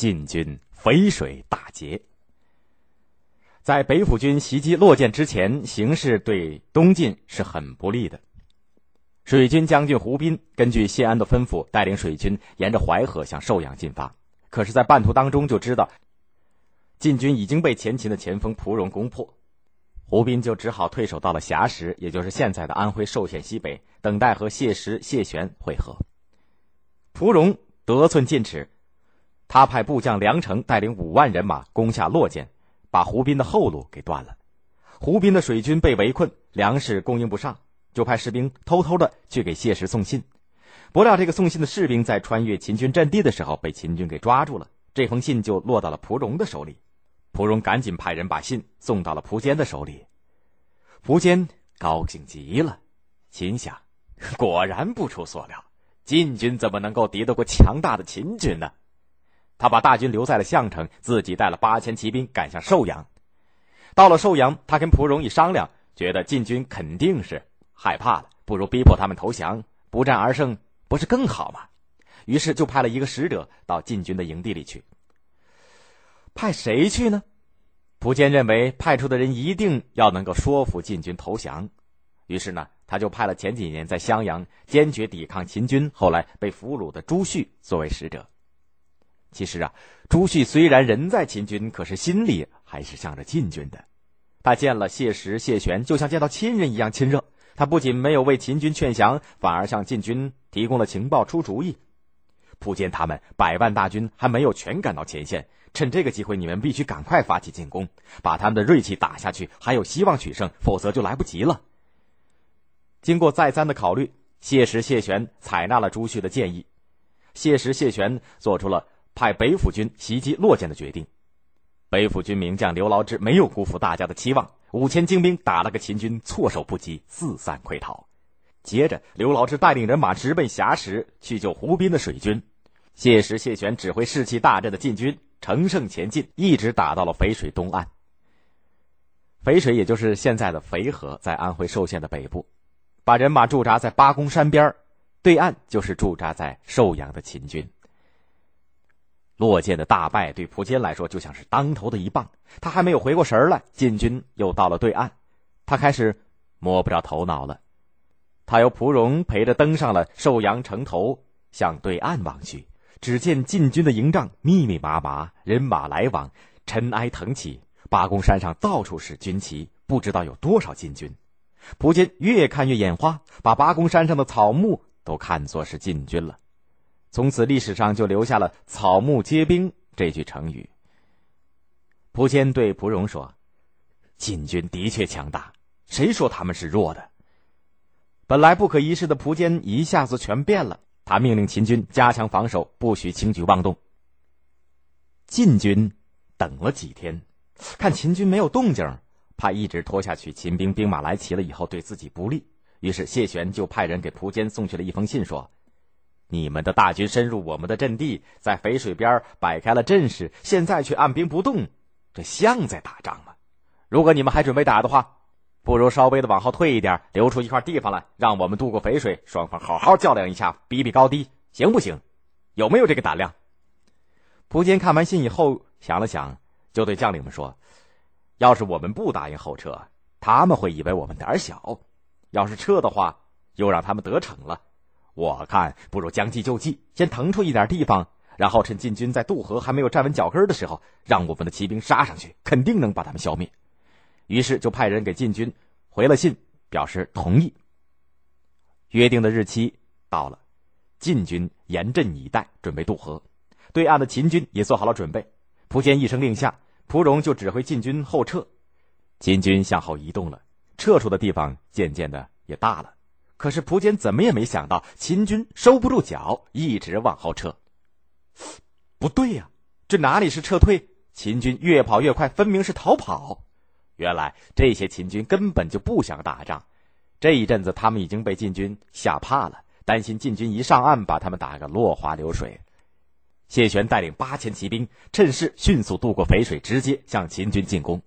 晋军淝水大捷。在北府军袭击洛涧之前，形势对东晋是很不利的。水军将军胡斌根据谢安的吩咐，带领水军沿着淮河向寿阳进发。可是，在半途当中就知道，晋军已经被前秦的前锋蒲荣攻破，胡斌就只好退守到了峡石，也就是现在的安徽寿县西北，等待和谢石、谢玄会合。蒲荣得寸进尺，他派部将梁成带领五万人马攻下洛涧。把胡斌的后路给断了，胡斌的水军被围困，粮食供应不上，就派士兵偷偷的去给谢石送信。不料这个送信的士兵在穿越秦军阵地的时候被秦军给抓住了，这封信就落到了蒲荣的手里。蒲荣赶紧派人把信送到了蒲坚的手里。蒲坚高兴极了，心想：果然不出所料，晋军怎么能够敌得过强大的秦军呢？他把大军留在了项城，自己带了八千骑兵赶向寿阳。到了寿阳，他跟蒲荣一商量，觉得晋军肯定是害怕了，不如逼迫他们投降，不战而胜，不是更好吗？于是就派了一个使者到晋军的营地里去。派谁去呢？蒲坚认为派出的人一定要能够说服晋军投降，于是呢，他就派了前几年在襄阳坚决抵抗秦军，后来被俘虏的朱旭作为使者。其实啊，朱旭虽然人在秦军，可是心里还是向着晋军的。他见了谢石、谢玄，就像见到亲人一样亲热。他不仅没有为秦军劝降，反而向晋军提供了情报、出主意。普坚他们百万大军还没有全赶到前线，趁这个机会，你们必须赶快发起进攻，把他们的锐气打下去，还有希望取胜，否则就来不及了。经过再三的考虑，谢石、谢玄采纳了朱旭的建议。谢石、谢玄做出了。派北府军袭击洛涧的决定，北府军名将刘牢之没有辜负大家的期望，五千精兵打了个秦军措手不及，四散溃逃。接着，刘牢之带领人马直奔峡石去救胡斌的水军，谢石、谢玄指挥士气大振的晋军乘胜前进，一直打到了淝水东岸。淝水也就是现在的淝河，在安徽寿县的北部，把人马驻扎在八公山边对岸就是驻扎在寿阳的秦军。落剑的大败对蒲坚来说就像是当头的一棒，他还没有回过神来，晋军又到了对岸，他开始摸不着头脑了。他由蒲荣陪着登上了寿阳城头，向对岸望去，只见晋军的营帐密密麻麻，人马来往，尘埃腾起，八公山上到处是军旗，不知道有多少晋军。蒲坚越看越眼花，把八公山上的草木都看作是晋军了。从此，历史上就留下了“草木皆兵”这句成语。蒲坚对蒲荣说：“晋军的确强大，谁说他们是弱的？”本来不可一世的蒲坚一下子全变了。他命令秦军加强防守，不许轻举妄动。晋军等了几天，看秦军没有动静，怕一直拖下去，秦兵兵马来齐了以后对自己不利，于是谢玄就派人给蒲坚送去了一封信，说。你们的大军深入我们的阵地，在淝水边摆开了阵势，现在却按兵不动，这像在打仗吗？如果你们还准备打的话，不如稍微的往后退一点，留出一块地方来，让我们渡过淝水，双方好好较量一下，比比高低，行不行？有没有这个胆量？蒲坚看完信以后想了想，就对将领们说：“要是我们不答应后撤，他们会以为我们胆小；要是撤的话，又让他们得逞了。”我看不如将计就计，先腾出一点地方，然后趁晋军在渡河还没有站稳脚跟的时候，让我们的骑兵杀上去，肯定能把他们消灭。于是就派人给晋军回了信，表示同意。约定的日期到了，晋军严阵以待，准备渡河。对岸的秦军也做好了准备。蒲坚一声令下，蒲荣就指挥晋军后撤。秦军向后移动了，撤出的地方渐渐的也大了。可是蒲坚怎么也没想到，秦军收不住脚，一直往后撤。不对呀，这哪里是撤退？秦军越跑越快，分明是逃跑。原来这些秦军根本就不想打仗，这一阵子他们已经被晋军吓怕了，担心晋军一上岸把他们打个落花流水。谢玄带领八千骑兵，趁势迅速渡过淝水，直接向秦军进攻。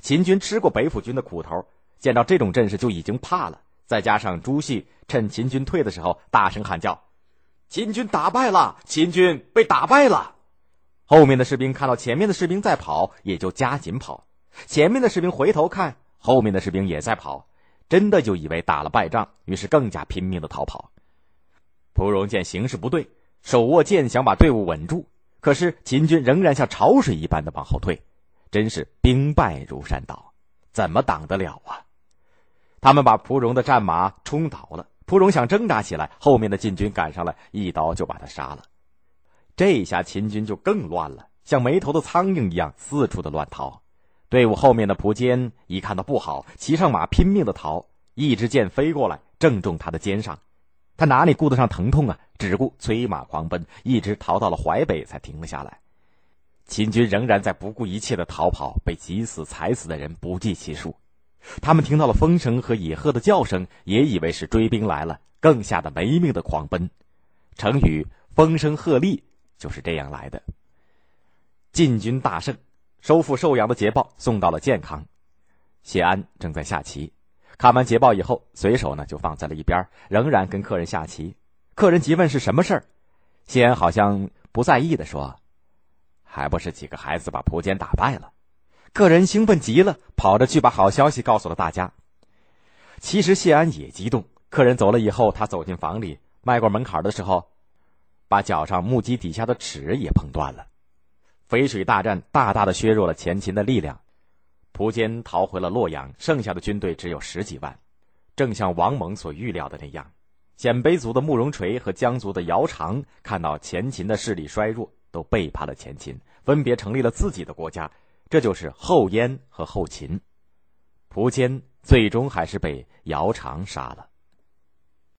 秦军吃过北府军的苦头，见到这种阵势就已经怕了。再加上朱熹趁秦军退的时候大声喊叫：“秦军打败了！秦军被打败了！”后面的士兵看到前面的士兵在跑，也就加紧跑；前面的士兵回头看，后面的士兵也在跑，真的就以为打了败仗，于是更加拼命的逃跑。蒲荣见形势不对，手握剑想把队伍稳住，可是秦军仍然像潮水一般的往后退，真是兵败如山倒，怎么挡得了啊？他们把蒲荣的战马冲倒了，蒲荣想挣扎起来，后面的晋军赶上来，一刀就把他杀了。这下秦军就更乱了，像没头的苍蝇一样四处的乱逃。队伍后面的蒲坚一看到不好，骑上马拼命的逃。一支箭飞过来，正中他的肩上，他哪里顾得上疼痛啊？只顾催马狂奔，一直逃到了淮北才停了下来。秦军仍然在不顾一切的逃跑，被挤死、踩死的人不计其数。他们听到了风声和野鹤的叫声，也以为是追兵来了，更吓得没命的狂奔。成语“风声鹤唳”就是这样来的。晋军大胜，收复寿阳的捷报送到了建康。谢安正在下棋，看完捷报以后，随手呢就放在了一边，仍然跟客人下棋。客人急问是什么事儿，谢安好像不在意的说：“还不是几个孩子把蒲坚打败了。”客人兴奋极了，跑着去把好消息告诉了大家。其实谢安也激动。客人走了以后，他走进房里，迈过门槛的时候，把脚上木屐底下的齿也碰断了。淝水大战大大的削弱了前秦的力量，蒲坚逃回了洛阳，剩下的军队只有十几万。正像王蒙所预料的那样，鲜卑族的慕容垂和江族的姚长看到前秦的势力衰弱，都背叛了前秦，分别成立了自己的国家。这就是后燕和后秦，苻坚最终还是被姚苌杀了。